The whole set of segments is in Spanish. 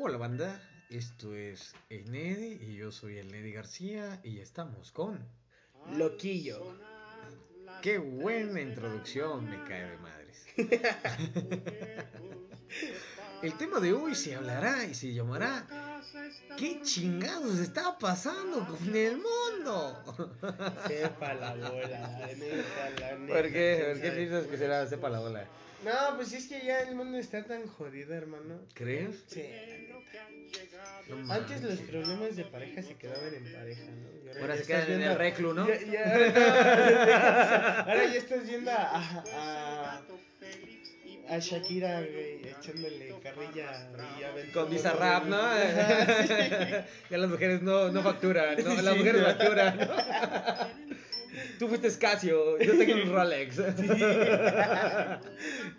Hola banda, esto es el Nedi y yo soy el Nedi García y estamos con... Loquillo. Qué buena introducción, me cae de madres. el tema de hoy se hablará y se llamará ¿Qué chingados está pasando con el mundo? Sepa la bola, la neta, la neta. ¿Por qué? ¿Por qué piensas que será sepa la bola? No, pues es que ya el mundo está tan jodido, hermano. ¿Crees? Sí. No Antes los problemas de pareja se quedaban en pareja, ¿no? Y Ahora se quedan estás en el viendo- reclu, ¿no? Ya, ya, ahora, ahora ya estás viendo a, a, a Shakira, güey, echándole carrilla y aventando- Con Bizarrap, ¿no? Ya las mujeres no, no facturan, ¿no? Las Sí. mujeres facturan. ¿no? Tú fuiste Casio, yo tengo un Rolex.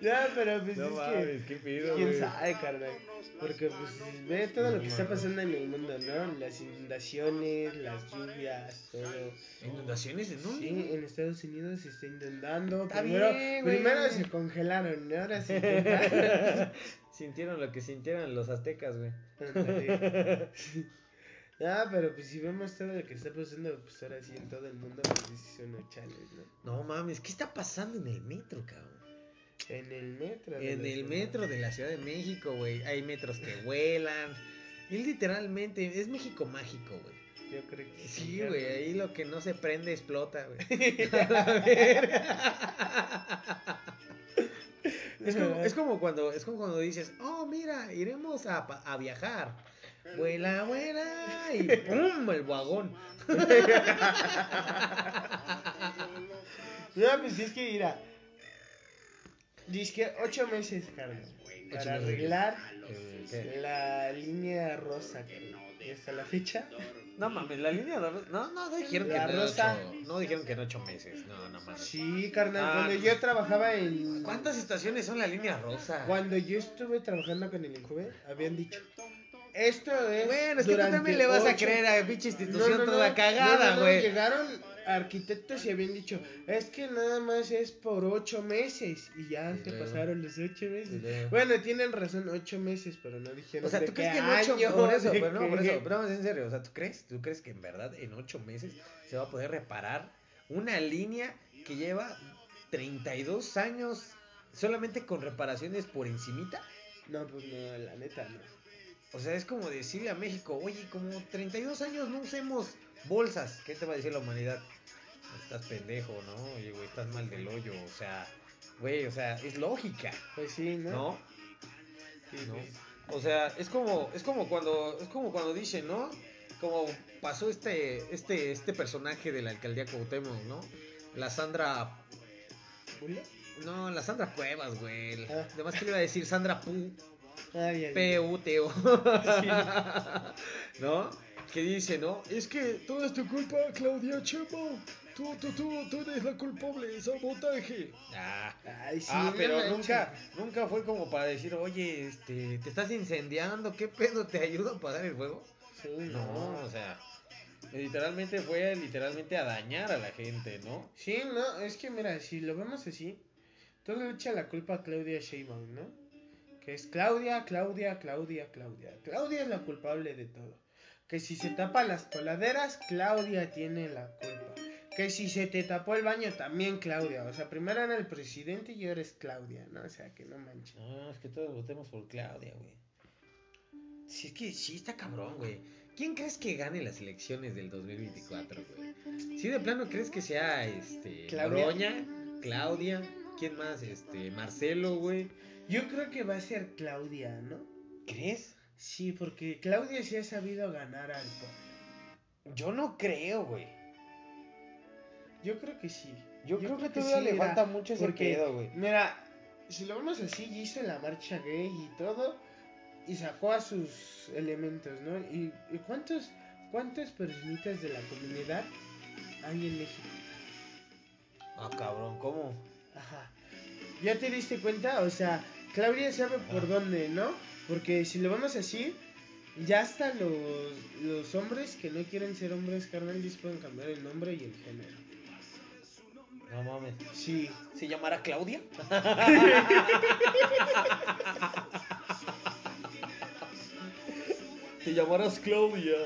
Ya, pero pues No es mames, que... qué pido, ¿Quién sabe, carnal? Porque pues ve todo lo que está pasando en el mundo, ¿no? Las inundaciones, las lluvias, todo. ¿Inundaciones en dónde? Sí, en Estados Unidos se está inundando. Está primero bien, primero se congelaron, ¿no? ahora se inundaron. Sintieron lo que sintieron los aztecas, güey. Ah, pero pues si vemos todo lo que está pasando, pues ahora sí en todo el mundo, pues son unos chales, ¿no? No mames, ¿qué está pasando en el metro, cabrón? En el metro. En el ciudad. metro de la Ciudad de México, güey. Hay metros que vuelan. Y literalmente, es México mágico, güey. Yo creo que Sí, güey, ahí lo que no se prende explota, güey. es, como, es como cuando es como cuando dices, oh, mira, iremos a, a viajar. Vuela, vuela, y ¡pum! el vagón. No, pues es que mira. Dice que ocho meses, carnal. Ocho Para arreglar ¿qué? la línea rosa. Y hasta la fecha. No mames, la línea de... No, no dijeron La que no, rosa. ocho- no dijeron que en ocho meses. No, no mames. Sí, carnal. Ah. Cuando yo trabajaba en. ¿Cuántas estaciones son la línea rosa? Cuando yo estuve trabajando con el Injuve, habían dicho. Esto es. Bueno, es que tú también le vas a creer a pinche institución no, no, toda no, cagada, no, no, güey. Llegaron arquitectos y habían dicho, es que nada más es por ocho meses. Y ya se pasaron los ocho meses. Bueno, tienen razón, ocho meses, pero no dijeron. O sea, de ¿tú qué crees que en ocho año, por eso, de pero no, por eso, pero vamos en serio, o sea, ¿tú crees? ¿Tú crees que en verdad en ocho meses se va a poder reparar una línea que lleva 32 años solamente con reparaciones por encimita? No, pues no, la neta no. O sea, es como decirle a México, oye, como 32 años no usemos bolsas. ¿Qué te va a decir la humanidad? Estás pendejo, ¿no? Oye, güey, estás mal del hoyo. O sea, güey, o sea, es lógica, Pues sí, ¿no? ¿no? Sí, ¿no? pues, O sea, es como, es como cuando, es como cuando dicen, ¿no? Como pasó este, este, este personaje de la alcaldía Cuauhtémoc, ¿no? La Sandra, ¿Bula? no, la Sandra Cuevas, güey. Ah. Además que le iba a decir Sandra Pu, Ay, ay, P U T O, ¿no? Que dice, ¿no? Es que todo es tu culpa, Claudia Chemo. Tú, tú, tú, tú eres la culpable, sabotaje. Ah. Ay, sí, ah, pero nunca, nunca fue como para decir, oye, este, te estás incendiando, ¿qué pedo? ¿Te ayudo a apagar el fuego? Sí, No, o sea, literalmente fue literalmente a dañar a la gente, ¿no? Sí, no, es que mira, si lo vemos así, todo le echa la culpa a Claudia Sheinbaum, ¿no? Que es Claudia, Claudia, Claudia, Claudia. Claudia es la culpable de todo. Que si se tapa las coladeras, Claudia tiene la culpa. Que si se te tapó el baño, también Claudia. O sea, primero era el presidente y ahora es Claudia, ¿no? O sea, que no manches. No, es que todos votemos por Claudia, güey. Sí, es que sí está cabrón, güey. ¿Quién crees que gane las elecciones del 2024, güey? Si de plano crees que sea, este, Claudia. Claudia, ¿quién más? Este, Marcelo, güey. Yo creo que va a ser Claudia, ¿no? ¿Crees? Sí, porque Claudia sí ha sabido ganar al pueblo. Yo no creo, güey. Yo creo que sí. Yo creo que todavía le mira, falta mucho ese porque, pedo, güey. Mira, si lo vemos así, hizo la marcha gay y todo, y sacó a sus elementos, ¿no? ¿Y, y cuántos, cuántas personitas de la comunidad hay en México? Ah, cabrón, ¿cómo? Ajá. ¿Ya te diste cuenta? O sea, Claudia sabe por dónde, ¿no? Porque si lo vemos así, ya hasta los, los hombres que no quieren ser hombres carnales pueden cambiar el nombre y el género. No mames. Sí. ¿Se llamará Claudia? te llamarás Claudia.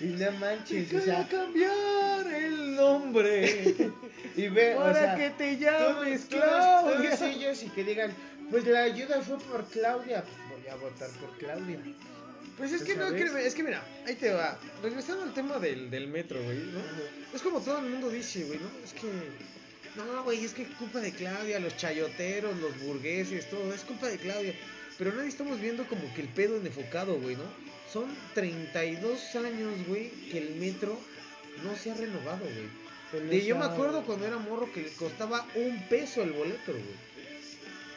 Y no manches, o sea, cambiar el nombre. y ve, o para sea, que te llames todos- Claudia. todos ellos y que digan, pues la ayuda fue por Claudia, voy a votar por Claudia. Pues es ¿Tú que no, créeme, es que mira, ahí te va. Regresando al tema del, del metro, güey, ¿no? Es como todo el mundo dice, güey, ¿no? Es que. No, güey, es que es culpa de Claudia, los chayoteros, los burgueses, todo, es culpa de Claudia. Pero nadie estamos viendo como que el pedo en enfocado, güey, ¿no? Son 32 años, güey, que el metro no se ha renovado, güey. Yo me acuerdo cuando era morro que le costaba un peso el boleto, güey.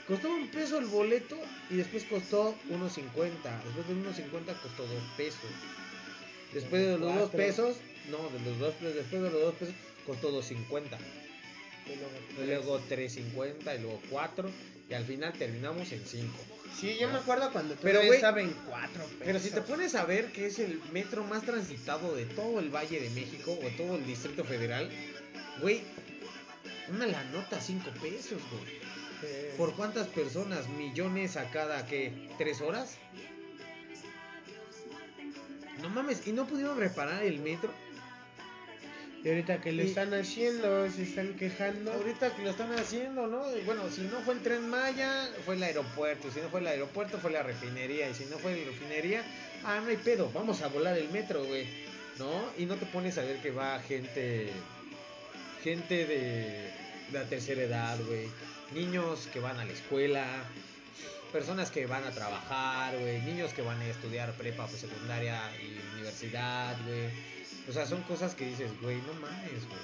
Costaba un peso el boleto y después costó 1.50. Después de 1.50 costó 2 pesos. Después de los 2 Cuatro. pesos, no, de los dos, después de los 2 pesos costó 2.50. Y Y luego 3.50 y luego 4 y al final terminamos en 5. Sí, yo me acuerdo cuando Pero, todavía güey, estaba en cuatro pesos. Pero si te pones a ver que es el metro más transitado de todo el Valle de México o todo el Distrito Federal, güey, una la nota 5 pesos, güey. ¿Por cuántas personas? ¿Millones a cada, qué? ¿Tres horas? No mames, ¿y no pudieron reparar el metro? Y ahorita que lo Y- están haciendo, se están quejando. Ahorita que lo están haciendo, ¿no? Bueno, si no fue el tren Maya, fue el aeropuerto. Si no fue el aeropuerto, fue la refinería. Y si no fue la refinería, ah, no hay pedo, vamos a volar el metro, güey. ¿No? Y no te pones a ver que va gente. Gente de la tercera edad, güey. Niños que van a la escuela. Personas que van a trabajar, güey. Niños que van a estudiar prepa, pues, secundaria y universidad, güey. O sea, son cosas que dices, güey, no mames, güey.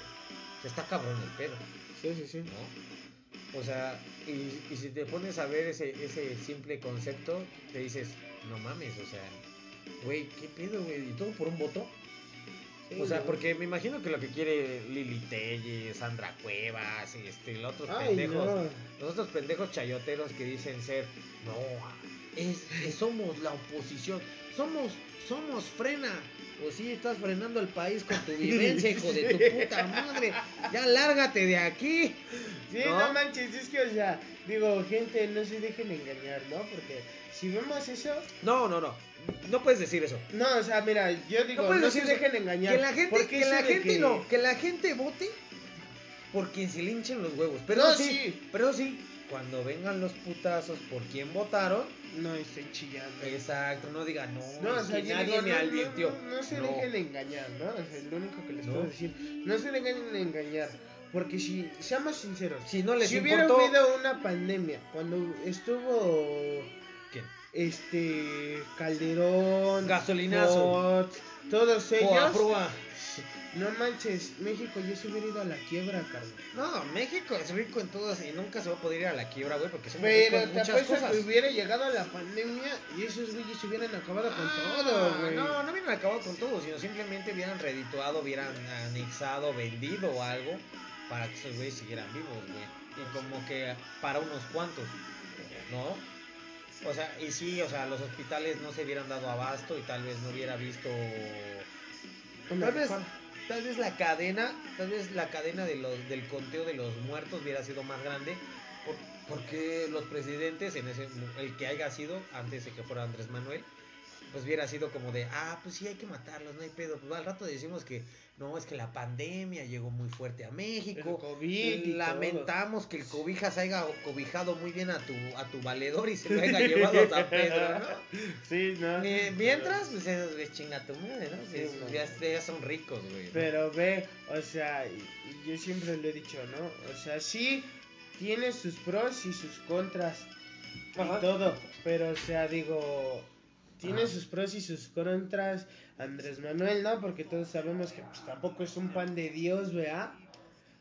Está cabrón el pedo. Sí, sí, sí. ¿no? O sea, y, y si te pones a ver ese, ese simple concepto, te dices, no mames, o sea, güey, ¿qué pedo, güey? ¿Y todo por un voto? Sí, o sea, porque me imagino que lo que quiere Lili Telles, Sandra Cuevas, este, los otros Ay, pendejos, no. los otros pendejos chayoteros que dicen ser, no, es que somos la oposición, somos, somos frena. Pues sí, estás frenando el país con tu vivencia, hijo de tu puta madre. Ya lárgate de aquí. Sí, ¿no? no manches, es que, o sea, digo, gente, no se dejen engañar, ¿no? Porque si vemos eso, No, no, no. No puedes decir eso. no, o sea, mira, yo digo, puedes no, se eso. dejen engañar. Que la gente, que la gente que- no, que la gente vote por quien se le hinchen los huevos. Pero No, sí, sí. pero sí, cuando vengan los putazos por quien votaron, No estoy chillando. exacto, no digan no, No, es o sea, que nadie digo, me no, no, advirtió. No, no se No. dejen engañar, ¿no? O sea, es lo único que les No. puedo decir. No se dejen engañar. Porque si, seamos sinceros, Si no les si hubiera habido una pandemia, cuando estuvo ¿Quién? este Calderón, Gasolinazo. Todos ellos, no manches, México ya se hubiera ido a la quiebra, Carlos. No, México es rico en todas y nunca se va a poder ir a la quiebra, güey, porque ricos Pero te muchas apuesto cosas. que hubiera llegado a la pandemia y esos güeyes se hubieran acabado con Ah, todo, güey. No, no hubieran acabado con todo, sino simplemente hubieran redituado, hubieran anexado, vendido o algo para que esos güeyes siguieran vivos, güey. Y como que para unos cuantos, ¿no? O sea, y sí, o sea, los hospitales no se hubieran dado abasto y tal vez no hubiera visto... Tal vez, tal vez la cadena, tal vez la cadena de los, del conteo de los muertos hubiera sido más grande por- porque los presidentes, en ese, el que haya sido, antes de que fuera Andrés Manuel, pues hubiera sido como de, ah, pues sí hay que matarlos, no hay pedo. Pues al rato decimos que no, es que la pandemia llegó muy fuerte a El México. COVID y Lamentamos que el cobijas haya cobijado muy bien a tu, a tu valedor y se lo haya llevado a San Pedro, ¿no? Sí, ¿no? Mi- Mientras, pues es, es chinga tu madre, ¿no? Sí, ya, ya son ricos, güey. ¿no? Pero ve, o sea, yo siempre lo he dicho, ¿no? O sea, sí tiene sus pros y sus contras Ajá. y todo, pero o sea, digo, tiene sus pros y sus contras Andrés Manuel, ¿no? Porque todos sabemos que pues, tampoco es un pan de Dios, ¿verdad?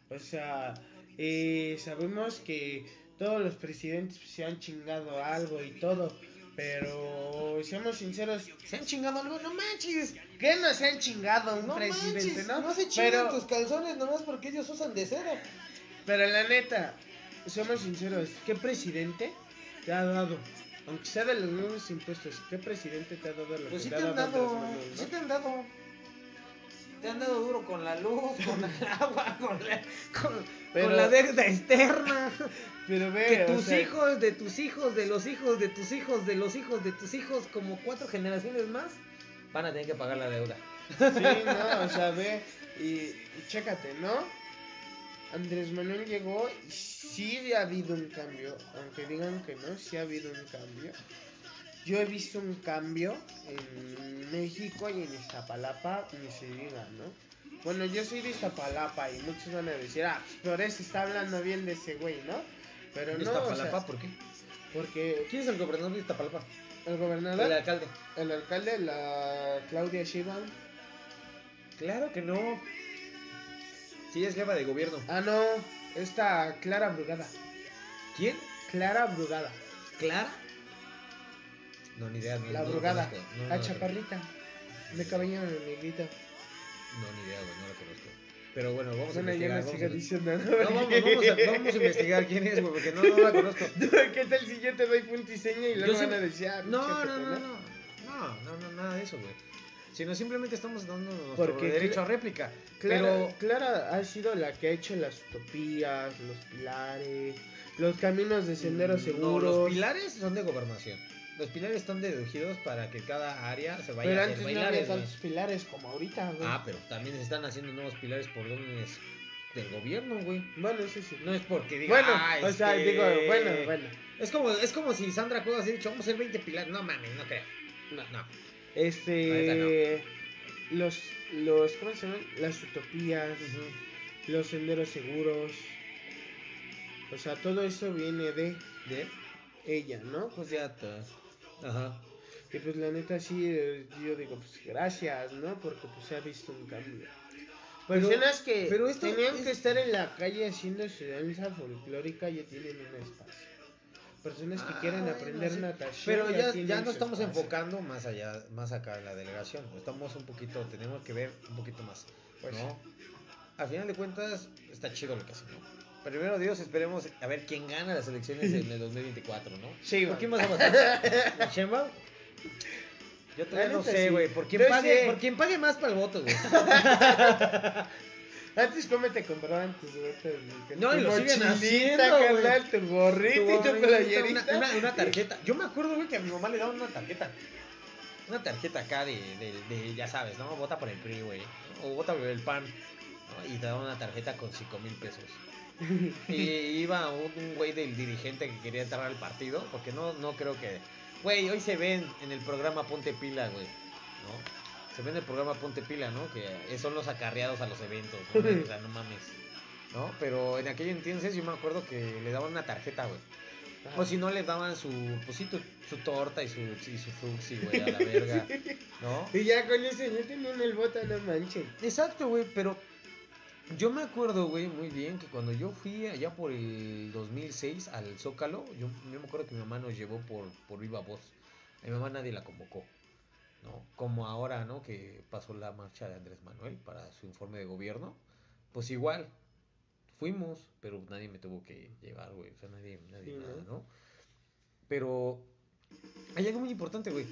O sea, eh, sabemos que todos los presidentes pues, se han chingado algo y todo, pero seamos sinceros, ¿Se han chingado algo? ¡No manches! ¿qué nos han chingado un No presidente, manches, no? no se chingan pero, tus calzones nomás porque ellos usan de seda. Pero la neta, somos sinceros, ¿qué presidente te ha dado? Aunque sea de los mismos impuestos, ¿qué presidente te ha dado lo Pues sí te ha han dado sí te han dado. Te han dado duro con la luz, con el agua, con la, con, Pero- con la deuda externa. Pero ve, Que tus sea, hijos, de tus hijos, de los hijos, de tus hijos, de los hijos, de tus hijos, como cuatro generaciones más, van a tener que pagar la deuda. Sí, no, o sea, ve y, y chécate, ¿no? Andrés Manuel llegó y sí ha habido un cambio, aunque digan que no, sí ha habido un cambio. Yo he visto un cambio en México y en Iztapalapa, ni se diga, ¿no? Bueno, yo soy de Iztapalapa y muchos van a decir, ah, eso está hablando bien de ese güey, ¿no? Pero no, o Iztapalapa, sea, ¿por qué? porque ¿Quién es el gobernador de Iztapalapa? el gobernador, El alcalde. el alcalde, la Claudia Sheinbaum, Claro que no. Sí, es jefa de gobierno. ah, no, esta Clara Brugada, ¿Quién? Clara Brugada. ¿Clara? No, ni idea. No, La no Brugada, no, la chaparrita, de cabello negrito. conozco. No, ni idea, güey, no lo conozco. Pero bueno, vamos Bueno, a investigar. vamos a- diciendo, ¿no? No, vamos, vamos, a, vamos a investigar quién es, güey, porque no, no la conozco. ¿Qué tal si yo te doy punto y seña y luego van a decir, ah, No, no, no, no. No, no, no, nada de eso, güey. Sino simplemente estamos dando nuestro Porque derecho a réplica. Clara, Pero Clara ha sido la que ha hecho las utopías, los pilares, los caminos de senderos No, seguros. los pilares son de gobernación. Los pilares están deducidos para que cada área se vaya pero a antes hacer no había güey. tantos pilares como ahorita, güey. Ah, pero también se están haciendo nuevos pilares por órdenes del gobierno, güey. Bueno, eso sí. No es porque diga, Bueno, "Ah, o sea, este, digo, bueno, bueno. Es como, es como si Sandra Cuevas hubiera dicho, vamos a hacer 20 pilares. No mames, no creo. No, no. Este. Los, los, ¿cómo se llaman? Las utopías, los senderos seguros. O sea, todo eso viene de ¿De? ella, ¿no? Pues ya. Ajá. Y pues la neta sí, eh, yo digo, pues gracias, ¿no? Porque pues se ha visto un cambio. Pero- Personas que pero tenían es- que estar en la calle haciendo su danza folclórica ya tienen un espacio. Personas que Ah, quieren bueno, aprender natación. Pero ya, ya su estamos espacio. enfocando más allá, más acá en la delegación. Estamos un poquito, tenemos que ver un poquito más. Pues ¿no? Al final de cuentas, está chido lo que hacen, ¿no? Primero Dios, esperemos a ver quién gana las elecciones en el 2024, ¿no? Sí, ¿Por quién vas a votar? ¿Sheinbaum? Yo todavía no sé, sí. güey. ¿Por quién pague, por quién pague más para el voto, güey? Antes, ¿cómo te compraban tus botas? güey? No, y lo Tu siguen haciendo, carnal, tu gorrito y tu Tu- playerita. Una, una, una tarjeta. Yo me acuerdo, güey, que a mi mamá le daban una tarjeta. Una tarjeta acá de, de, de, ya sabes, ¿no? Vota por el PRI, güey. O vota por el PAN. ¿no? Y te daban una tarjeta con 5 mil pesos. Y iba un, un güey del dirigente que quería entrar al partido. Porque no, no creo que. Güey, hoy se ven en el programa Ponte Pila, güey. ¿No? Se ve en el programa Ponte Pila, ¿no? Que son los acarreados a los eventos. ¿no? O sea, no mames. ¿No? Pero en aquel entonces yo me acuerdo que le daban una tarjeta, güey. Ajá. O si no, le daban su, pues sí, tu- su torta y su, y su fruxi, güey, a la verga. ¿No? Y ya con eso ya tenían el voto, no manchen. Exacto, güey, pero yo me acuerdo, güey, muy bien que cuando yo fui allá por el 2006 al Zócalo, yo, yo me acuerdo que mi mamá nos llevó por, por viva voz. A mi mamá nadie la convocó, ¿no? Como ahora, ¿no? Que pasó la marcha de Andrés Manuel para su informe de gobierno, pues igual, fuimos, pero nadie me tuvo que llevar, güey, o sea, nadie, nadie Sí, nada, ¿no? ¿no? Pero hay algo muy importante, güey.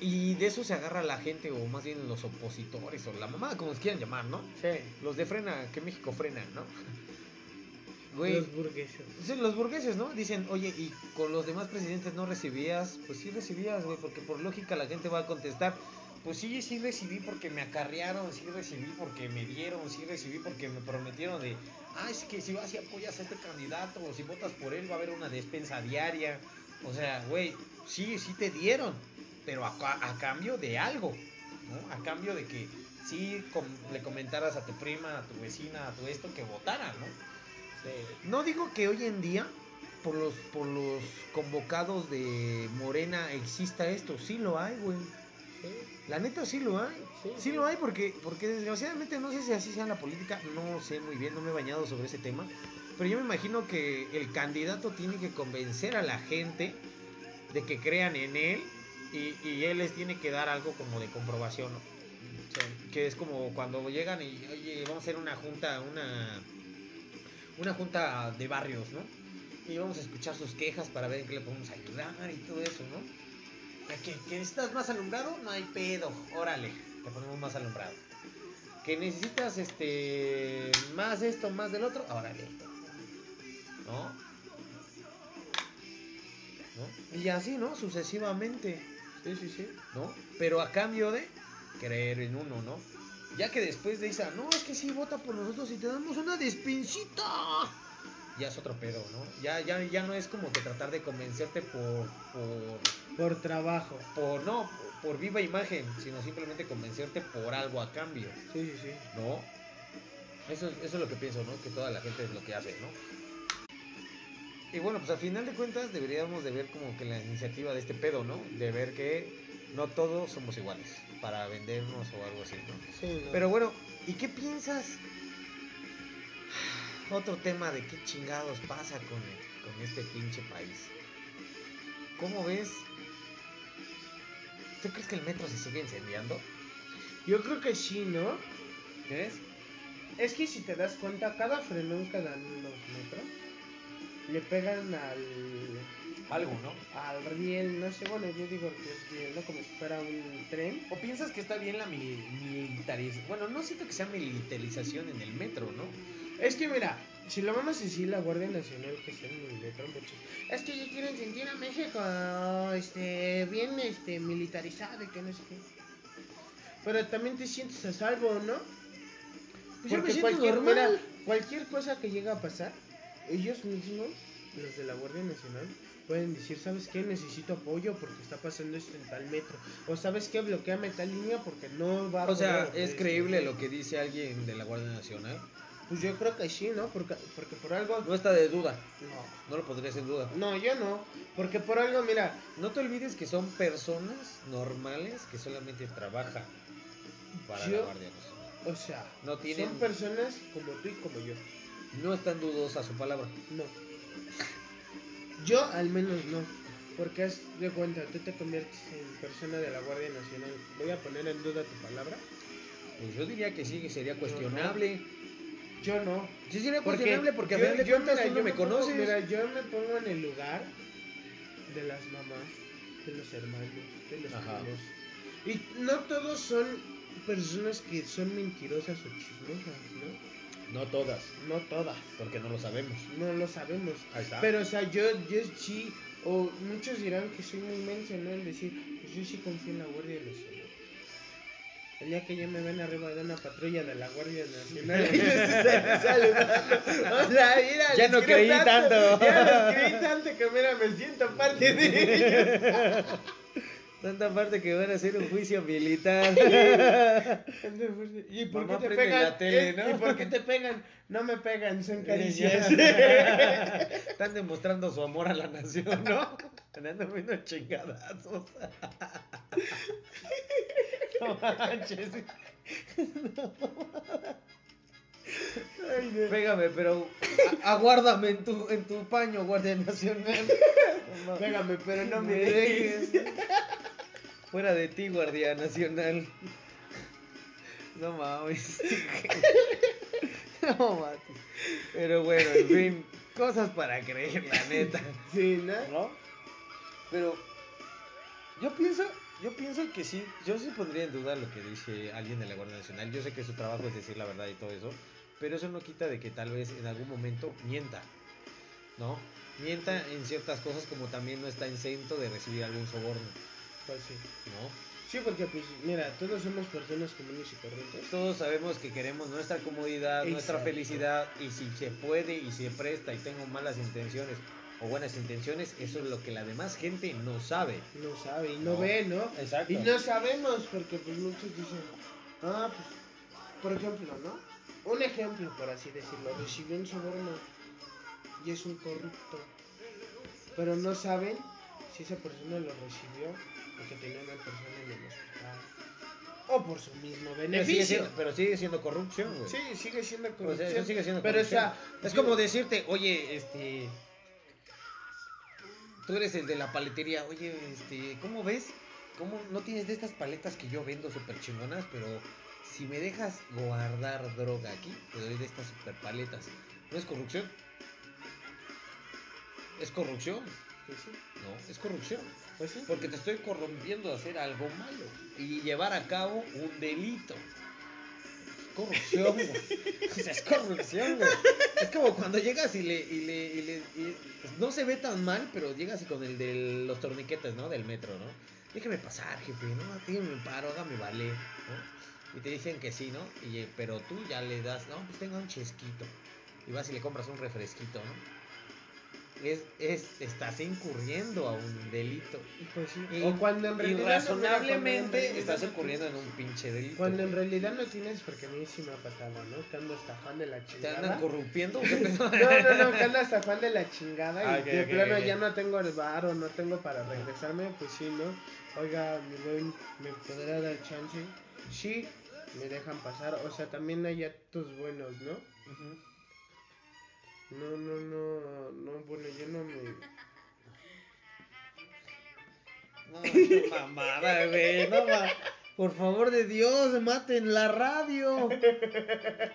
Y de eso se agarra la gente, o más bien los opositores, o la mamá, como se quieran llamar, ¿no? Sí. Los de frena, que México frena, ¿no? Güey, Los burgueses. sí, los burgueses, ¿no? Dicen, oye, y con los demás presidentes no recibías, pues sí recibías, güey, porque por lógica la gente va a contestar, pues sí, sí recibí porque me acarrearon, sí recibí porque me dieron, sí recibí porque me prometieron de, ah, es que si vas y apoyas a este candidato, o si votas por él va a haber una despensa diaria, o sea, güey, sí, sí te dieron, pero a, a cambio de algo, ¿no? A cambio de que sí com- le comentaras a tu prima, a tu vecina, a tu esto, que votara, ¿no? No digo que hoy en día, por los, por los convocados de Morena, exista esto. Sí lo hay, güey. La neta sí lo hay. Sí, Sí sí. lo hay porque, porque desgraciadamente no sé si así sea en la política, no sé muy bien, no me he bañado sobre ese tema. Pero yo me imagino que el candidato tiene que convencer a la gente de que crean en él y, y él les tiene que dar algo como de comprobación. ¿no? que es como cuando llegan y oye vamos a hacer una junta una una junta de barrios no y vamos a escuchar sus quejas para ver en qué le podemos ayudar y todo eso no que, que necesitas más alumbrado no hay pedo órale te ponemos más alumbrado que necesitas este más esto más del otro órale no ¿No? y así no sucesivamente Sí, sí, sí. ¿no? Pero a cambio de creer en uno, ¿no? Ya que después de esa, no, es que sí, vota por nosotros y te damos una despensita. Ya es otro pedo, ¿no? Ya, ya, ya no es como que tratar de convencerte por, por, Por trabajo. por, no, por viva imagen, sino simplemente convencerte por algo a cambio, Sí, sí, sí. ¿no? Eso, eso es lo que pienso, ¿no? Que toda la gente es lo que hace, ¿no? Y bueno, pues al final de cuentas deberíamos de ver como que la iniciativa de este pedo, ¿no? De ver que no todos somos iguales para vendernos o algo así, ¿no? Sí, no. Pero bueno, ¿y qué piensas? Otro tema de qué chingados pasa con, con este pinche país. ¿Cómo ves? ¿Tú crees que el metro se sigue incendiando? Yo creo que sí, ¿no? ¿Crees? Es que si te das cuenta, cada frenón que dan los metros le pegan al Algo, ¿no? al riel, no sé, bueno, yo digo que es riel, ¿no? Como si fuera un tren. ¿O piensas que está bien la mili- militarización? Bueno, no siento que sea militarización en el metro, ¿no? Es que mira, si lo vamos a decir la Guardia Nacional que está en el metro, muchos, es que ellos quieren sentir a México este bien este militarizado y que no sé qué. Pero también te sientes a salvo, ¿no? Pues yo me Porque cualquier, mira, cualquier cosa que llega a pasar, ellos mismos, los de la Guardia Nacional, pueden decir, ¿sabes qué? Necesito apoyo porque está pasando esto en tal metro. O ¿sabes qué? Bloqueame tal línea porque no va a O sea, poder ¿es creíble lo que dice alguien de la Guardia Nacional? Pues yo creo que sí, ¿no? Porque, porque por algo... No está de duda, No. no lo podrías en duda. No, yo no. Porque por algo, mira, No te olvides que son personas normales que solamente trabajan para la Yo- Guardia Nacional. o sea, No tienen- son personas como tú y como yo. No es tan dudosa su palabra. No. Yo al menos no. Porque haz de cuenta, tú te conviertes en persona de la Guardia Nacional. Voy a poner en duda tu palabra. Pues yo diría que sí, que sería cuestionable. Yo no. Sí sería cuestionable porque a yo- de yo, mira, tú no yo me pongo- conoces. mira, yo me pongo en el lugar de las mamás, de los hermanos, de los primos. Y no todos son personas que son mentirosas o chismosas, ¿no? No todas, No todas. porque no lo sabemos. No lo sabemos. Ahí está. Pero, o sea, yo, yo sí, o muchos dirán que soy muy menso, ¿no? El decir, pues yo sí confío en la Guardia Nacional. El día que ya me ven arriba de una patrulla de la Guardia Nacional. O sea, mira, Ya no creí tanto. Ya les creí tanto que, mira, me siento parte de ellos. Tanta parte que van a hacer un juicio militar. ¿Y por Mamá, qué te pegan? la tele, Eh, ¿no? ¿Y por qué te pegan? No me pegan, son caricias. Están demostrando su amor a la nación, ¿no? Andando viendo chingadazos. No manches. Ay, no. Pégame, pero aguárdame en tu, en tu paño, Guardia Nacional. Pégame, pero no me Me dejes. Fuera de ti, Guardia Nacional. No mames. No mames. Pero bueno, en fin. Cosas para creer, la neta. Sí, ¿no? ¿No? Pero yo pienso, yo pienso que sí, yo sí pondría en duda lo que dice alguien de la Guardia Nacional. Yo sé que su trabajo es decir la verdad y todo eso, pero eso no quita de que tal vez en algún momento mienta, ¿no? Mienta en ciertas cosas como también no está exento de recibir algún soborno, Pues sí. ¿no? Sí, porque pues, mira, todos somos personas comunes y corrientes. Todos sabemos que queremos nuestra comodidad, nuestra felicidad y si se puede y se presta y tengo malas intenciones o buenas intenciones, eso es lo que la demás gente no sabe. No sabe y no, No. ve, ¿no? Exacto. Y no sabemos porque pues muchos dicen, ah, pues, por ejemplo, ¿no? Un ejemplo, por así decirlo, recibió un soborno y es un corrupto. Pero no saben si esa persona lo recibió porque tenía una persona en el hospital. O por su mismo Pero sigue beneficio. siendo, pero sigue siendo corrupción, güey. Sí, sigue siendo O sea, corrupción. eso sigue siendo pero o sea, es como decirte, oye, este. Tú eres el de la paletería, oye, este, ¿cómo ves? ¿Cómo no tienes de estas paletas que yo vendo súper chingonas? Pero si me dejas guardar droga aquí, te doy de estas super paletas. ¿No es corrupción? ¿Es corrupción? Pues sí, No, es corrupción. pues sí. Porque te estoy corrompiendo a hacer algo malo y llevar a cabo un delito. Es corrupción, güey. O sea, es corrupción, güey. Es como cuando llegas y le. Y le, y le y- no se ve tan mal, pero llegas y con el de los torniquetes, ¿no? Del metro, ¿no? déjeme pasar, jefe, ¿no? Déjeme paro, hágame vale, ¿no? Y te dicen que sí, ¿no? Y, eh, pero tú ya le das, no, pues tenga un chesquito. Y vas y le compras un refresquito, ¿no? Es, es, estás incurriendo a un delito. Pues sí. Y, o cuando en realidad. no razonablemente en estás incurriendo en un pinche delito. Cuando en realidad no tienes, porque a mí sí me ha pasado, ¿no? Que ando hasta fan de la ¿Te chingada. andan corrompiendo? No, no, no, que ando hasta fan de la chingada y Ah, de plano ya no tengo el bar o no tengo para regresarme, pues sí, ¿no? Oiga, mi buen, ¿me podrá dar chance? Sí, me dejan pasar, o sea, también hay actos buenos, ¿no? Ujú. No, no, no, no, bueno, yo no me... No, qué mamada, güey. No, ma- Por favor de Dios, maten la radio.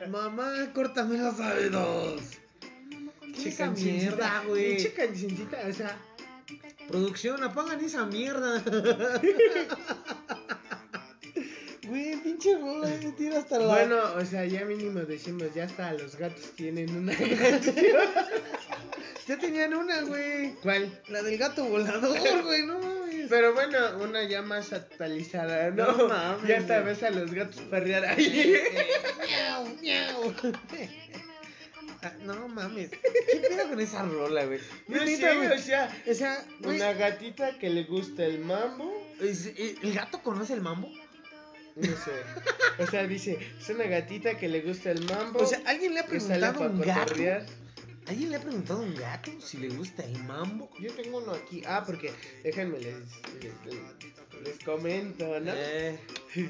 Mamá, córtame los oídos. ¿Qué esa mierda, güey? Cancioncita, o sea, Producción, apagan esa mierda. Güey, pinche rola, me tira hasta la. bueno, o sea, ya mínimo decimos, ya hasta los gatos tienen una canción. ya tenían una, güey. ¿Cuál? La del gato volador, güey, no mames. Pero bueno, una ya más actualizada, ¿no? No mames, ya hasta ves a los gatos perrear ahí. miau, miau. Ah, no mames. ¿Qué pedo con esa rola, güey? No sé, o sea, O sea, güey, una gatita que le gusta el mambo. eh, ¿el gato conoce el mambo? No sé. O sea, dice, es una gatita que le gusta el mambo. O sea, ¿alguien le ha preguntado a un gato? ¿Alguien le ha preguntado a un gato si le gusta el mambo? Yo tengo uno aquí. Ah, porque déjenme les, les, les comento, ¿no? Eh,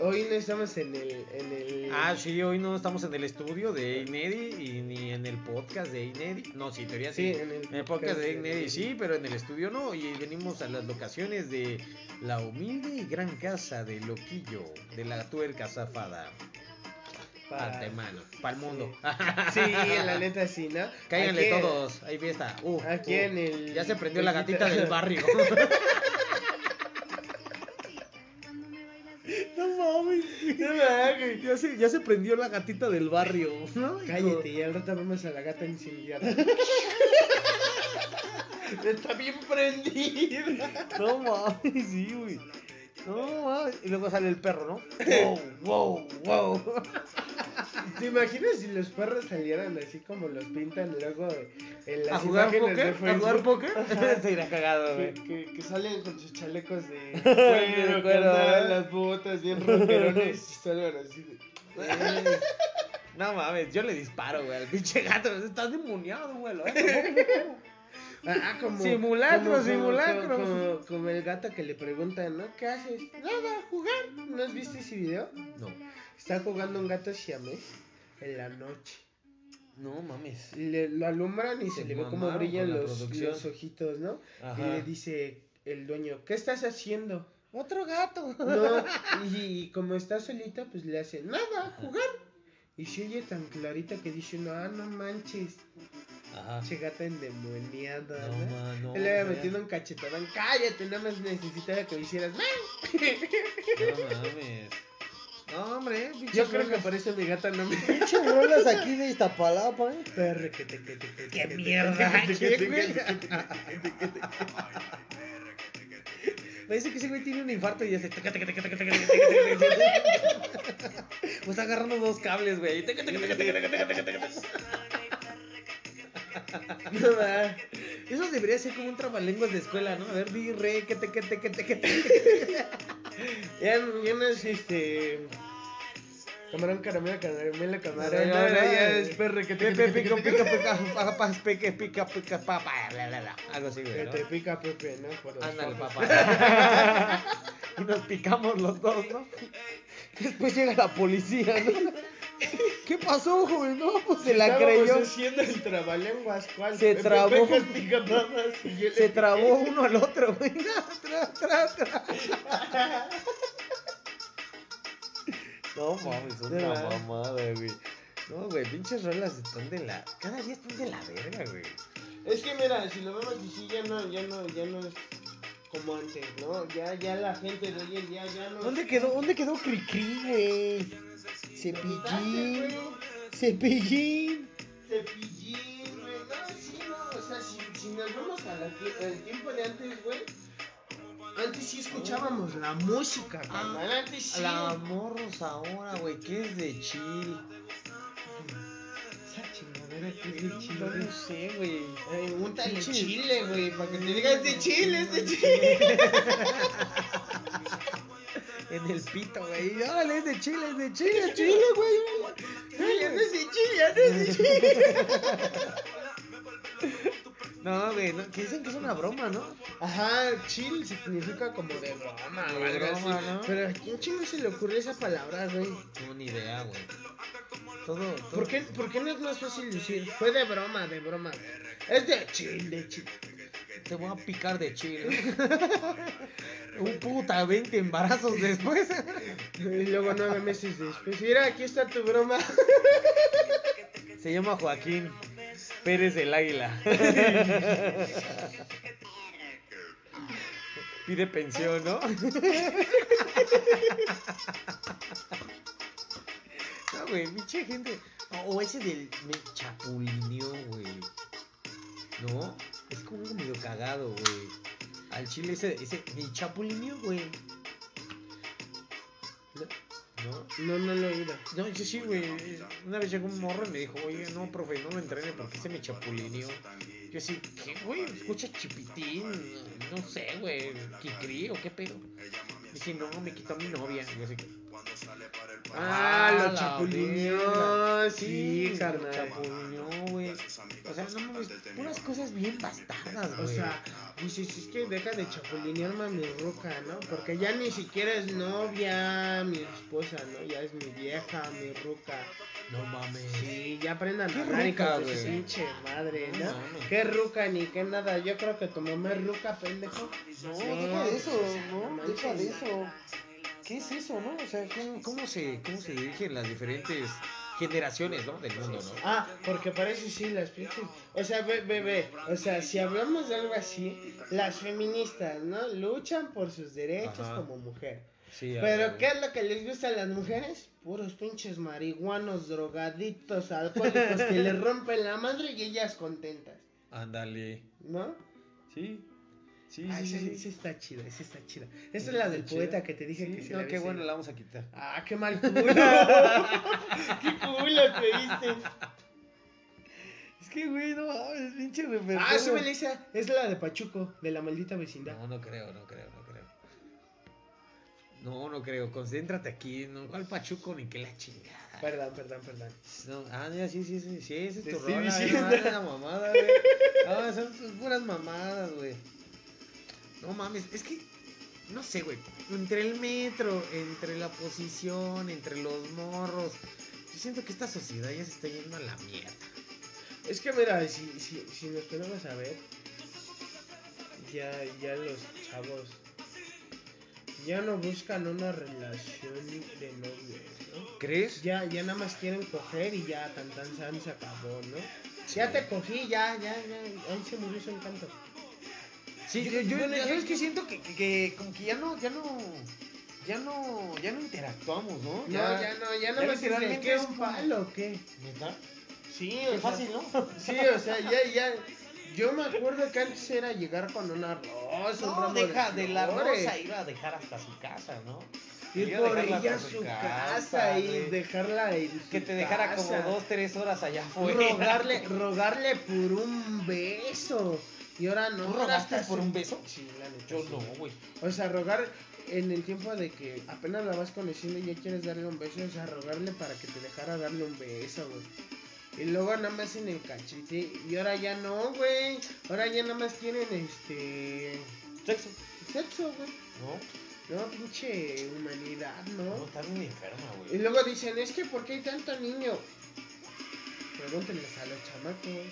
Hoy no estamos en el, en el. Ah, sí, hoy no estamos en el estudio de Inedi y ni en el podcast de Inedi. No, sí, en teoría sí. Sí, en el En el podcast de Inedi sí, pero en el estudio no. Y venimos a las locaciones de la humilde y gran casa de Loquillo, de la tuerca zafada. para- Antemano, para el mundo. Sí, la neta sí, ¿no? Cáiganle todos, hay fiesta. Uh, Aquí uh. en el. Ya se prendió la gatita del barrio. Mames. Ya se, ya se prendió la gatita del barrio. ¿no? Cállate, y al rato vamos a la gata incendiada. Está bien prendida. No mames, sí, güey. No mames. Y luego sale el perro, ¿no? Wow, wow, wow. ¿Te imaginas si los perros salieran así como los pintan luego en las ¿A jugar imágenes de? ¿A jugar póker? Se irá cagado, güey. que, que salen con sus chalecos de De cuero, cuero, las botas bien rockerones y salgan así de... Eh, No mames, yo le disparo, güey, al pinche gato. Estás demoniado, güey. lo- Ah, como, Simulacro, como- simulacro. Como, como el gato que le preguntan, ¿no? ¿Qué haces? Nada, jugar. ¿No has visto ese video? No, Está jugando un gato siamés en la noche. no mames. Le, lo alumbran y se, Se le ve como mamaron brillan los, los ojitos, ¿no? Ajá. Y le dice el dueño, ¿qué estás haciendo? Otro gato. No, y, y como está solita, pues le hace, nada, jugar. Y se oye tan clarita que dice, no, ah, no manches, Ajá. che gata endemoniada, No, ¿no? Él le había metido un cachetadón, cállate, nada más necesitaba que me hicieras. No mames. No, hombre, Yo creo que por eso mi gata no me... Pinches rolas aquí de Iztapalapa, ¿eh? Perre, que te, que te, que te, ¡Qué que te, mierda! que te, que ¿Qué, te, güey? que te, que te, que te, que te. Parece que ese güey tiene un infarto y ya se. O está agarrando dos cables, güey. No. Eso debería ser como un trabalenguas de escuela, ¿no? A ver, di re, que te, que te, que te, que te. No es este... Camarón, caramelo, caramelo, camarón. Ya es perre que te que pica, que pica, pica, pica, pica, pica, papa, la, la, la. Algo así, Que güey, ¿no? te pica Pepe, ¿no? Ándale, papá. y nos picamos los dos, ¿no? Después llega la policía, ¿no? ¿Qué pasó, joven? No, pues se la creyó. haciendo el trabalenguas, ¿cuál? Se trabó. Y yo le Se trabó uno al otro, güey. Tra, tra, tra. No mames, es De una verdad. mamada, güey. No, güey, pinches rolas están de la. Cada día están de la verga, güey. Es que mira, si lo vemos así, ya no, ya no, ya no es como antes, ¿no? Ya, ya la gente de hoy en día ya no. ¿Dónde quedó, dónde quedó Cricri, güey? Cepillín. Cepillín. Cepillín, güey. No, sí, no. O sea, si, si nos vamos al tiempo de antes, güey. Antes sí escuchábamos la música, Ah, carnal. Antes sí. La morros ahora, güey, que es de chill. Es chile. no sé, güey. Úntale Pinche- chile, güey, para que te digas de chile, es de chile. En el pito, güey. Órale, es de chile, es de chile, chile, güey. Ay, ya no es de chile, ya no es de chile. No, güey, no, que dicen que es una broma, ¿no? Ajá, chill significa como de broma, De broma. ¿no? Pero a quién chingo se le ocurrió esa palabra, güey. No, ni idea, güey. Todo, todo. ¿Por qué, ¿Por qué no es más fácil decir? Fue de broma, de broma. Es de chill, de chill. Te voy a picar de chile. Un puta, 20 embarazos después. Y luego nueve meses después. Mira, aquí está tu broma. Se llama Joaquín Pérez del Águila. Pide pensión, ¿no? No, güey, pinche gente. O ese del me chapulineó, güey. ¿No? Es como medio cagado, güey. Al chile ese, ese me chapulineó, güey. ¿No? No, no lo he oído. No, yo sí, güey. Una vez llegó un morro y me dijo, oye, no, profe, no lo entrene porque se me chapulineó. Yo así, ¿qué, güey? Escucha chipitín, no sé, güey, ¿Kikri o qué pedo? Dije, no, me quitó a mi novia. Y yo así que, Ah, lo chapulineó, sí, lo carnal. chapulineó, güey. O sea, no mames, puras cosas bien bastardas, O güey. sea, dices, es que deja de chapulinearme a mi ruca, ¿no? Porque ya ni siquiera es novia, mi esposa, ¿no? Ya es mi vieja, mi ruca. no mames. Sí, ya aprendan a ¿Qué hablar, güey? pinche madre, No ¿no? mames. Qué ruca ni qué nada. Yo creo que tu mamá es ruca, pendejo. No, Sí, deja de eso, no. Deja de eso. ¿Qué es eso, no? O sea, ¿cómo, cómo se, cómo se dirigen las diferentes generaciones, ¿no? Del mundo, ¿no? Ah, porque parece sí, las pinches. O sea, ve, ve, ve. O sea, si hablamos de algo así, las feministas, ¿no? Luchan por sus derechos Ajá. como mujer. Sí, Pero. ¿qué es lo que les gusta a las mujeres? Puros pinches marihuanos, drogadictos, alcohólicos que les rompen la madre y ellas contentas, Ándale. ¿no? Sí. Sí, Ah, sí, esa, sí. esa está chida, esa está chida. Esa es la del poeta que te dije Sí, que se no, la qué bueno, en- la vamos a quitar. Ah, qué mal culo. qué culo te viste. Es que, güey, no mames, pinche repertorio. Ah, súbele esa. Es la de Pachuco, de la maldita vecindad. No, no creo, no creo, no creo. No, no creo. Concéntrate aquí. No, ¿Cuál pachuco ni que la chingada? Perdón, perdón, perdón. No, ah, ya, sí, sí, sí, sí, esa es tu rola, una mamada, güey. No, son puras mamadas, güey. No mames, es que, no sé, güey, entre el metro, entre la posición, entre los morros, yo siento que esta sociedad ya se está yendo a la mierda. Es que mira, si, si, si nos ponemos a ver, ya, ya los chavos ya no buscan una relación de novios, ¿no? ¿Crees? Ya, ya nada más quieren coger y ya tan tan san se acabó, ¿no? Ya te cogí, ya, ya, ya, ahí se murió su encanto. Sí, Yo- yo, bueno, yo es que siento que, que, que como que ya no, ya no, ya no, ya no interactuamos, ¿no? No, ya, no, ya más es de, literalmente ¿qué es un palo o qué? ¿Neta? Sí, o sea, fácil, ¿no? Sí, o sea, ya, ya. Yo me acuerdo que antes era llegar con una rosa, No, deja de, de la rosa, iba a dejar hasta su casa, ¿no? Ir por ella a su casa y dejarla en Que te dejara casa. como dos, tres horas allá afuera. rogarle, rogarle por un beso. Y ahora no. ¿Tú rogaste por un beso? Sí, la neta. Yo sí. no, güey. O sea, rogar en el tiempo de que apenas la vas conociendo y ya quieres darle un beso, o sea, rogarle para que te dejara darle un beso, güey. Y luego nada más en el cachete. Y ahora ya no, güey. Ahora ya nada más quieren este. Sexo. Sexo, güey. No, No, pinche humanidad, no, ¿no? estás muy enferma, Y güey. luego dicen, es que ¿por qué hay tanto niño? Pregúntenles a los chamacos.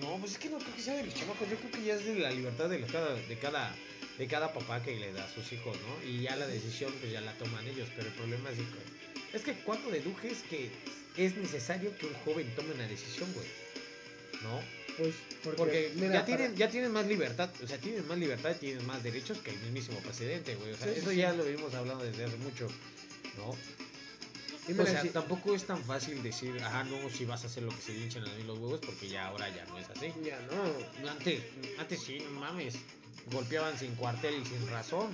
No, pues es que no creo que sea de los chamacos, yo creo que ya es de la libertad de, la- cada, de cada de cada papá que le da a sus hijos, ¿no? Y ya la decisión pues ya la toman ellos, pero el problema es que es que cuando dedujes que es necesario que un joven tome una decisión, güey. ¿No? Pues porque, Porque mira, ya para- tienen ya tienen más libertad, o sea, tienen más libertad y tienen más derechos que el mismísimo presidente, güey. O sea, sí, eso sí. ya lo vimos hablando desde hace mucho, ¿no? O sea, si- tampoco es tan fácil decir, ah, no, si vas a hacer lo que se hinchan a mí los huevos, porque ya ahora ya no es así. ya no. Antes, antes sí, no mames. golpeaban sin cuartel y sin razón.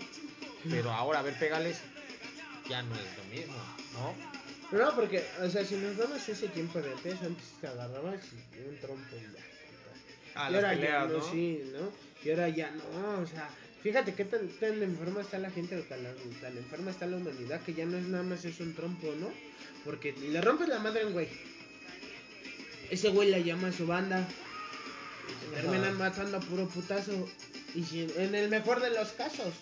Pero ahora, a ver, pégales, ya no es lo mismo, ¿no? No, porque, o sea, si nos vamos a ese tiempo de antes, antes te agarrabas y un trompo y ya. Ah, y ahora ya ¿no? sí, ¿no? Y ahora ya no, o sea, fíjate qué tan, tan enferma está la gente, o tan, tan enferma está la humanidad, que ya no es nada más es un trompo, ¿no? Porque le rompes la madre a un güey. Ese güey la llama a su banda. Y se terminan matando a puro putazo. Y si, en el mejor de los casos.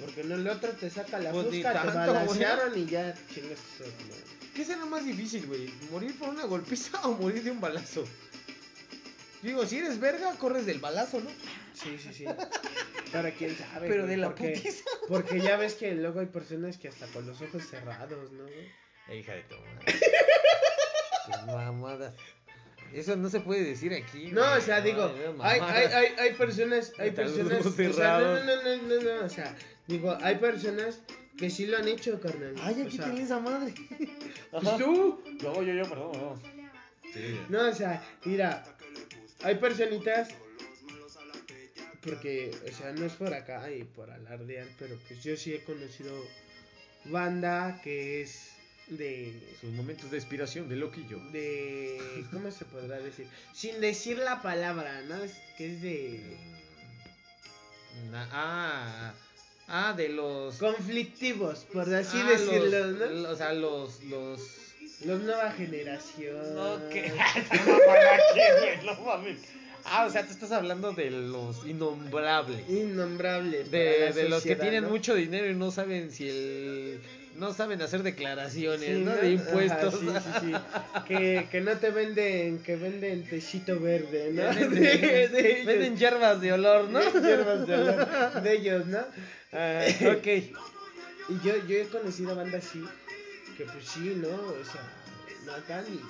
Porque en el otro te saca la Pues fusca, te tanto, balancearon y ya chingas tu madre. ¿Qué será más difícil, güey? ¿Morir por una golpiza o morir de un balazo? Digo, si eres verga, corres del balazo, ¿no? Sí, sí, sí. Para quién sabe. Pero güey, de la porque, putiza. porque ya ves que luego hay personas que hasta con los ojos cerrados, ¿no? güey? Eh, hija de tu madre. Qué mamadas. Eso no se puede decir aquí. No, güey. o sea, digo, hay, hay, hay, hay personas, hay personas, ojos o sea, no, cerrados. no, no, no, no, no, o sea, digo, hay personas que sí lo han hecho, carnal. Ay, o aquí sea, tienes esa madre. pues tú, No, yo, yo, perdón, no. Sí. no, o sea, mira, hay personitas, porque, o sea, no es por acá y por alardear, pero pues yo sí he conocido banda que es de Sus momentos de inspiración de loquillo. de ¿cómo se podrá decir? Sin decir la palabra, ¿no? Es que es de ah, ah, de los. conflictivos, por así ah, decirlo, los- ¿no? O sea, los. los... Los nueva generación. No mames. Ah, o sea, te estás hablando de los innombrables. Innombrables. De, de los que tienen ¿no? mucho dinero y no saben si el. No saben hacer declaraciones, Sí, ¿no? ¿no? De impuestos. Ajá, sí, sí, sí. Que, que no te venden, que venden tecito verde, ¿no? Venden, De- de venden hierbas de olor, ¿no? Hierbas de olor de ellos, ¿no? Ah, ok. Y yo, yo he conocido bandas así, que pues sí, ¿no? O sea, matan y,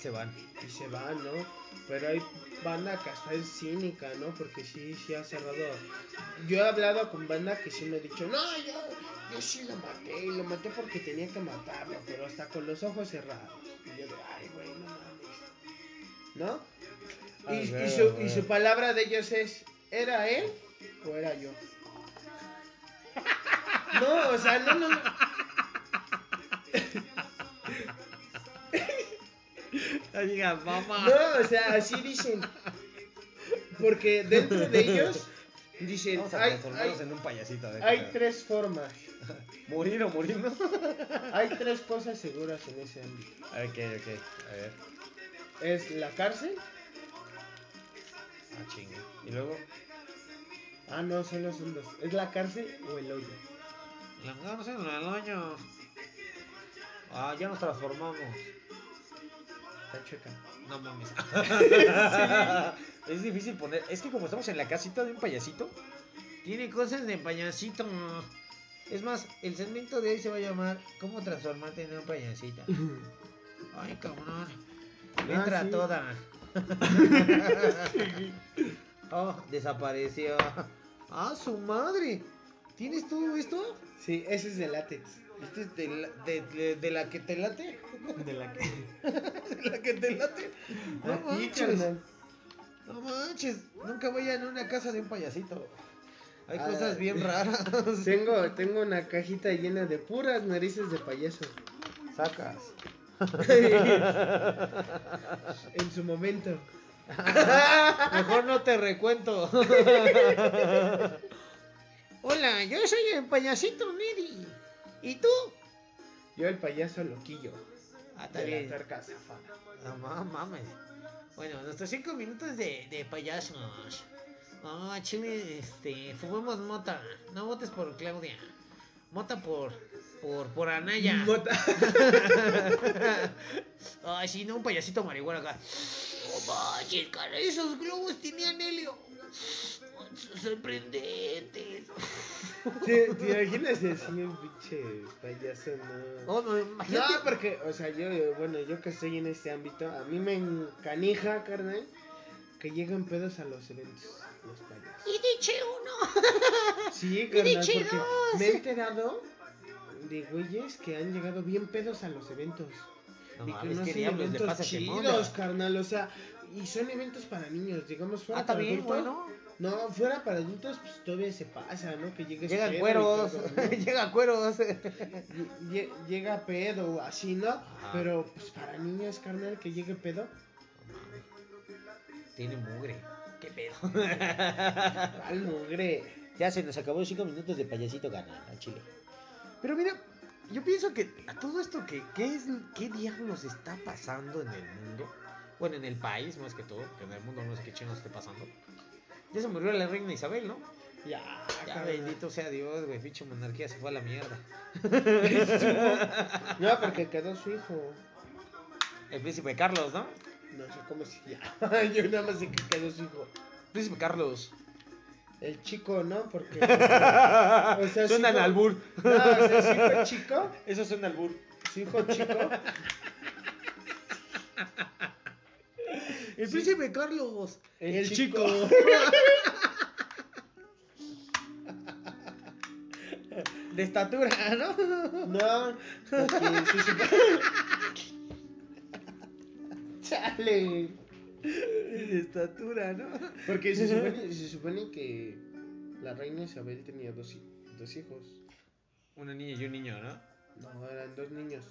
Se van. y se van, ¿no? Pero hay banda que hasta es cínica, ¿no? Porque sí, sí ha cerrado. Yo he hablado con banda que sí me ha dicho, no, yo, yo sí lo maté, y lo maté porque tenía que matarlo, pero hasta con los ojos cerrados. Y yo de, ay, güey, no mames. ¿No? Y, y su, y su palabra de ellos es, ¿era él o era yo? No, o sea, no, no, no. Diga, mamá. No, o sea, así dicen. Porque dentro de ellos dicen, Vamos a hay, transformarnos hay, en un payasito. de hay tres formas. Morir o morir, ¿no? Hay tres cosas seguras en ese ámbito. Ok, ok. A ver. Es la cárcel. Ah, chingue. Y luego. Ah, no, solo son dos. Es la cárcel o el hoyo. Langamos en el año. Ah, ya nos transformamos. Está chueca. No mames. Es difícil poner. Es que como estamos en la casita de un payasito, tiene cosas de payasito. Es más, el segmento de hoy se va a llamar ¿Cómo transformarte en un payasito? Ay, cabrón. Entra Ah, sí. toda. oh, desapareció. Ah, su madre. ¿Tienes todo esto? Sí, ese es de látex. ¿Este es de la, de, de- de la que te late? De la que. ¿De la que te late? No manches. No manches. Nunca vayan a una casa de un payasito. Hay Ah, cosas bien raras. Tengo, tengo una cajita llena de puras narices de payaso. Sacas. En su momento. Mejor no te recuento. Hola, yo soy el payasito Neri. ¿Y tú? Yo el payaso loquillo. Ah, De bien. la. No ma- mames. Bueno, nuestros cinco minutos de, de payasos. Ah, chile, este, fumemos mota. No votes por Claudia. Mota por, por, por Anaya. Mota. Ay, sí, no, un payasito marihuana acá. No manches, cara, esos globos tenían helio. Sorprendentes. ¿Te, te imaginas así un pinche payaso, no? Oh, no, No, imagínate. porque, o sea, yo, bueno, yo que estoy en este ámbito, a mí me encanija, carnal, que llegan pedos a los eventos, los payasos. Y diche uno. Sí, carnal, porque chidos. me he enterado de güeyes que han llegado bien pedos a los eventos. No y que no ¿qué hacen eventos chidos, carnal, o sea, y son eventos para niños, digamos, fuera Ah, para también, adultos. bueno. No, fuera para adultos, pues todavía se pasa, ¿no? Que pedo y cueros, todo, ¿no? llega cueros. Lle- lle- Llega pedo, así, ¿no? Ajá. Pero, pues para niños, carnal, que llegue pedo. Tiene mugre. ¿Qué pedo? Al mugre. Ya se nos acabó cinco minutos de payasito gana a Chile. Pero mira, yo pienso que a todo esto que qué es qué diablos está pasando en el mundo, bueno, en el país más que todo, que en el mundo no sé qué chino esté pasando. Ya se murió la reina Isabel, ¿no? Ya, Ya carnal. bendito sea Dios, güey, pinche monarquía se fue a la mierda. No, porque quedó su hijo. El príncipe Carlos, ¿no? No sé cómo se llama. Yo nada más sé que quedó su hijo. Príncipe Carlos. El chico, ¿no? Porque. O sea, suena al albur. No, o sea, su hijo chico. Eso suena al albur. Su hijo chico. El príncipe Carlos. El, chico. De estatura, ¿no? No. Chale. De estatura, ¿no? Porque se supone, se supone que la reina Isabel tenía dos, dos hijos. Una niña y un niño, ¿no? No, eran dos niños.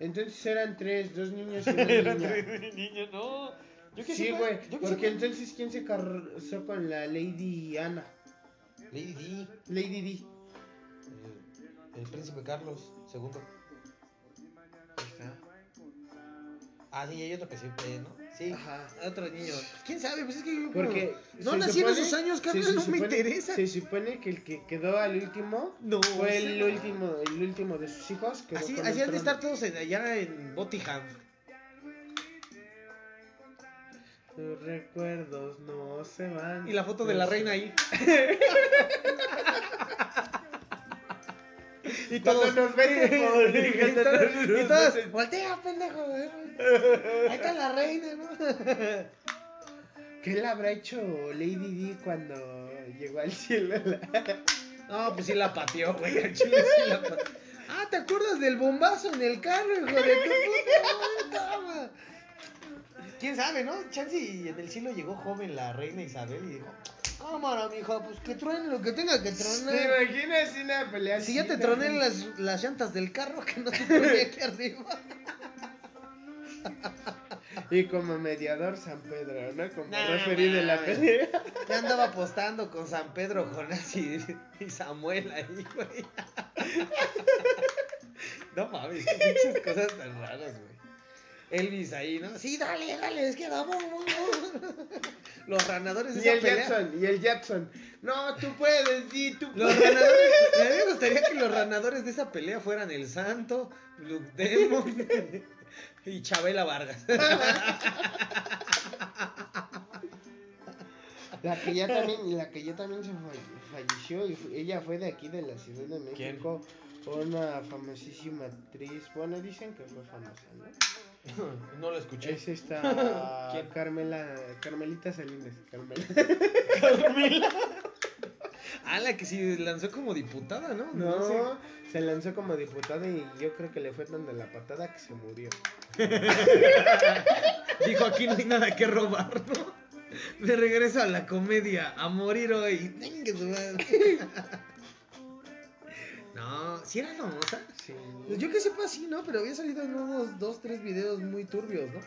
Entonces eran tres, dos niños y una niña. niños, no. Yo que Sí, sepa- güey. yo que Porque sepa- entonces, ¿quién se casó con la Lady Ana? Lady Di, Lady Di. el, el príncipe Carlos II. Ah, sí, hay otro que sí, eh, ¿no? Sí, Ajá. otro niño. ¿Quién sabe? Pues es que yo Porque no nací en esos años, se no me interesa. Se supone que el que quedó al último No, fue el último, el último de sus hijos. Así, así han de estar todos en- allá en Buckingham. Tus recuerdos no se van. Y la foto de la reina ahí. y todos nos vete por- y todos, y todos, voltea, pendejo. Ahí está la reina, ¿no? ¿Qué le habrá hecho Lady Di cuando llegó al cielo? No, pues sí la pateó, güey. al chile sí la pateó. Ah, ¿te acuerdas del bombazo en el carro, hijo de tu puta madre? Toma. ¿Quién sabe, no? Chance y en el cielo llegó joven la reina Isabel y dijo, cámara, mija, pues que truene lo que tenga que ¿Te tronar. imaginas una pelea Si ya te troné las, las llantas del carro, que no te truene aquí arriba. Y como mediador San Pedro, ¿no? Como Nah, referido en la pelea. Ya andaba apostando con San Pedro, Jonás y, y Samuel ahí, güey. No mames, qué pinches cosas tan raras, güey. Elvis ahí, ¿no? Sí, dale, dale, es que vamos, vamos. Los ranadores de Y esa el pelea. Jackson, y el Jackson. No, tú puedes, sí, tú Los puedes. ranadores, a mí me gustaría que los ranadores de esa pelea fueran el Santo, Luke Demon y Chabela Vargas. La que ya también, la que ya también se fa- falleció y ella fue de aquí de la Ciudad de ¿Quién? México, una famosísima actriz, bueno dicen que fue famosa, ¿no? No lo escuché. Es esta ¿Quién? Carmela, Carmelita Salinas, Carmela. Ah, la que sí lanzó como diputada, ¿no? No, sé. se lanzó como diputada y yo creo que le fue tan de la patada que se murió. Dijo, aquí no hay nada que robar, ¿no? Me regreso a la comedia, a morir hoy. No, si era famosa. Sí. Yo que sepa, sí, ¿no? Pero había salido en unos dos, tres videos muy turbios, ¿no?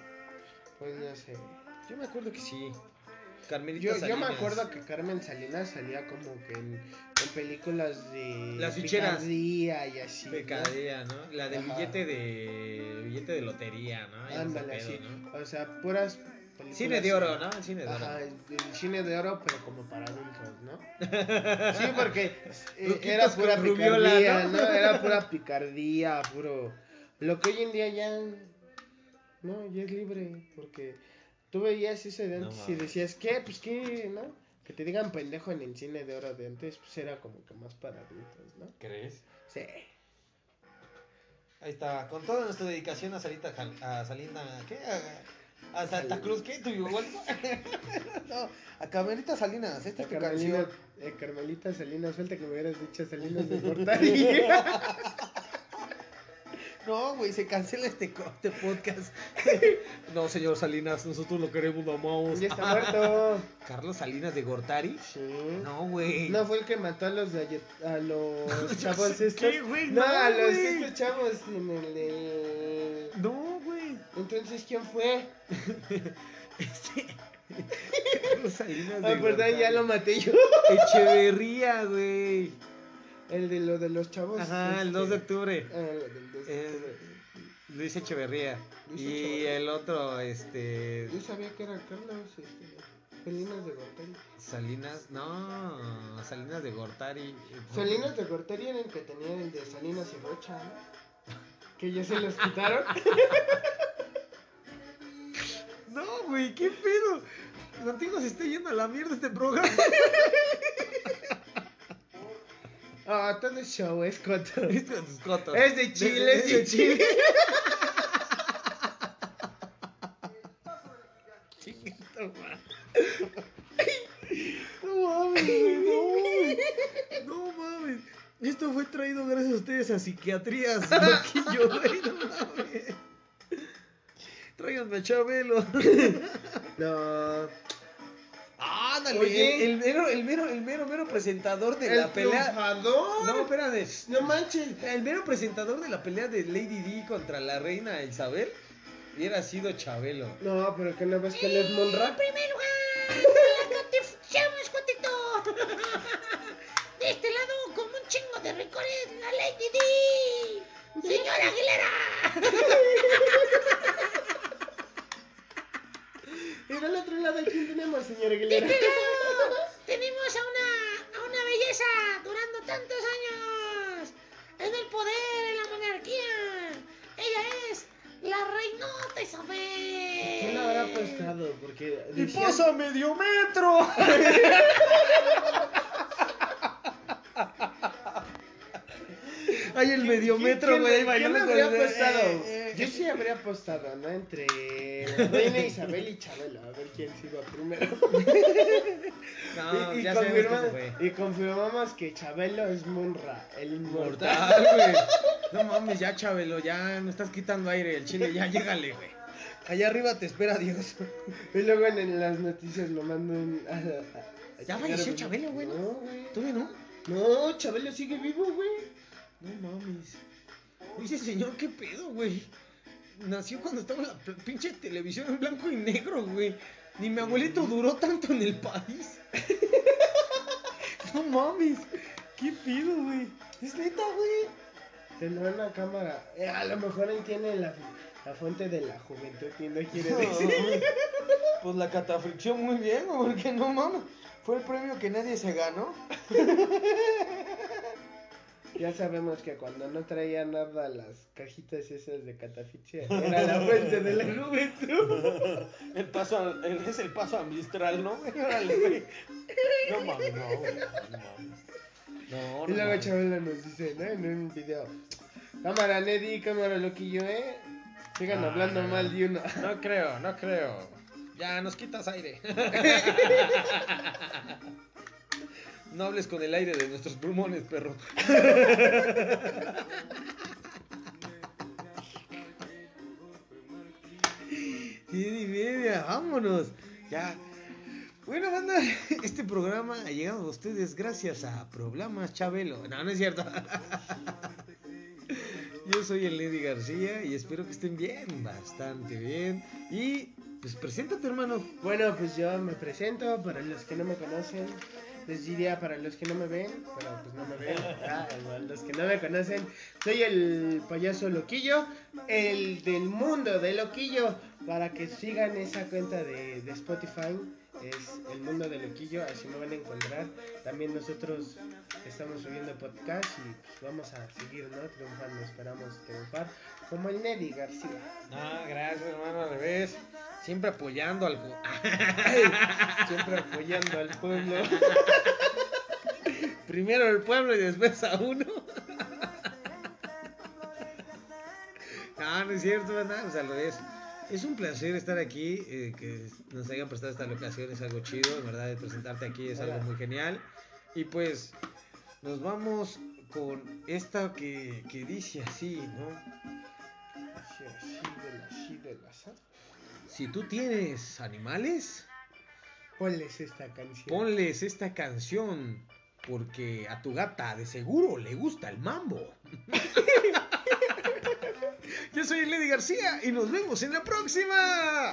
Pues no sé. Yo me acuerdo que sí. Carmelita Yo, yo me Salinas. acuerdo que Carmen Salinas salía como que en, en películas de Las ficheras. picardía y así. Pecadea, ¿no? La del Ajá. billete de billete de lotería, ¿no? Ándale, así. ¿no? O sea, puras películas. Cine de oro, ¿no? El cine de oro. Ajá, el, cine de oro, pero como para adultos, ¿no? Sí, porque eh, era pura rubiola, picardía, ¿no? ¿no? Era pura picardía, puro. Lo que hoy en día ya. No, ya es libre, porque tú veías eso de No antes y decías, ¿qué? Pues qué, ¿no? Que te digan pendejo en el cine de oro de antes, pues era como que más para adultos, ¿no? ¿Crees? Sí. Ahí está, con toda nuestra dedicación a Salita a Salina, ¿qué? A, a Santa Cruz, ¿qué? ¿Tu igual? no, a Carmelita Salinas, esta La es tu Carmelita, canción. eh, Carmelita Salinas, falta que me hubieras dicho Salinas de Gortari. No, güey, se cancela este, este podcast. no, señor Salinas, nosotros lo queremos, lo amamos. Ya está muerto. Carlos Salinas de Gortari. Sí. No, güey. No fue el que mató a los a los chavos estos. ¿Qué, güey? No, No, a los estos chavos en el de... No. Entonces, ¿quién fue? Este. Carlos Salinas de Ah, ya lo maté yo. Echeverría, güey. El de lo de los chavos. Ajá, el 2 de este, octubre. ah, el del 2 de Eh, octubre. Luis Echeverría. Luis Y Echeverría. el otro, este. Yo sabía que era Carlos, este, Salinas de Gortari. Salinas, no, Salinas de Gortari. Salinas de Gortari era el que tenía el de Salinas y Rocha, ¿no? Que ya se los quitaron. No, güey, qué pedo. Contigo se está yendo a la mierda este programa. Ah, todo es show, es coto. Tus cotos. Es de Chile, es de Chile. No mames, güey, no. No mames. Esto fue traído gracias a ustedes a psiquiatrías. Loquillo, güey, no mames. A Chabelo. No. Ándale, Oye. el, el mero, el mero, el mero, mero presentador de El la pelea. triunfador. No, espérate. No manches. El mero presentador de la pelea de Lady D contra la reina Isabel hubiera sido Chabelo. No, pero que no ves que él es Monra. primer lugar, la catifichamos, cuatito. De este lado, como un chingo de ricores, la Lady D. Señora Aguilera. Y del otro lado, ¿a quién tenemos, señora De Aguilera? este lado, tenemos a una, a una belleza durando tantos años en el poder, en la monarquía. Ella es la reinota Isabel. ¿Quién la habrá apostado? Porque ¡Y decían- pasa medio metro! Hay el medio ¿Quién- metro, quién- güey, ¿Quién bailando habría con- apostado? eh, eh, Yo sí habría apostado, ¿no? Entre la reina Isabel y Chabelo. A ver quién se iba primero. No, y, y ya confirma- fue. y confirmamos que Chabelo es Munra, el inmortal. Mortal, güey. No mames, ya, Chabelo, ya no estás quitando aire el chile, ya llégale, güey. Allá arriba te espera Dios. Y luego en, en las noticias lo mandan a. a- a Ya falleció Chabelo, güey, ¿no? Güey. ¿Tú no? No, Chabelo sigue vivo, güey. No mames. Dice señor, ¿qué pedo, güey? Nació cuando estaba la pinche televisión en blanco y negro, güey. Ni mi abuelito duró tanto en el país. no mames. ¿Qué pedo, güey? Es neta, güey. Tendrá una cámara. Eh, a lo mejor él tiene la, la fuente de la juventud y no quiere No, decir. Pues la catafricción muy bien, güey, porque no mames. Fue el premio que nadie se ganó. Ya sabemos que cuando no traía nada las cajitas esas de catafixia era la fuente de la juventud. El paso, a- el- es el paso a Mistral, ¿no? güey? Órale, güey. No mames, no, güey, no mames. No, Y no luego. Chabela nos dice, ¿no? En un video. Cámara Neddy, cámara loquillo, ¿eh? Sigan Ah, hablando no. mal de uno. No creo, no creo. Ya, nos quitas aire. No hables con el aire de nuestros pulmones, perro. Y media, vámonos. Ya. Bueno, banda, este programa ha llegado a ustedes gracias a Problemas Chabelo. No, no es cierto. Yo soy el Lady García y espero que estén bien, bastante bien. Y pues preséntate, hermano. Bueno, pues yo me presento para los que no me conocen. Les diría para los que no me ven, pero pues no me ven. Los que no me conocen, soy el payaso Loquillo, el del mundo de Loquillo. Para que sigan esa cuenta de, de Spotify, es el mundo de Loquillo, así me van a encontrar. También nosotros estamos subiendo podcast y pues vamos a seguir, ¿no? Triunfando, esperamos triunfar. Como el Neddy García. Ah, gracias, hermano, al revés. Siempre apoyando al. Siempre apoyando al pueblo. Primero el pueblo y después a uno. No, no es cierto, banda, pues al revés. Es un placer estar aquí, eh, que nos hayan prestado esta locación, es algo chido, en verdad, de presentarte aquí es algo muy genial. Y pues nos vamos con esta que, que dice así, ¿no? Si tú tienes animales, Ponles esta canción. ponles esta canción porque a tu gata de seguro le gusta el mambo. Yo soy Lady García y nos vemos en la próxima.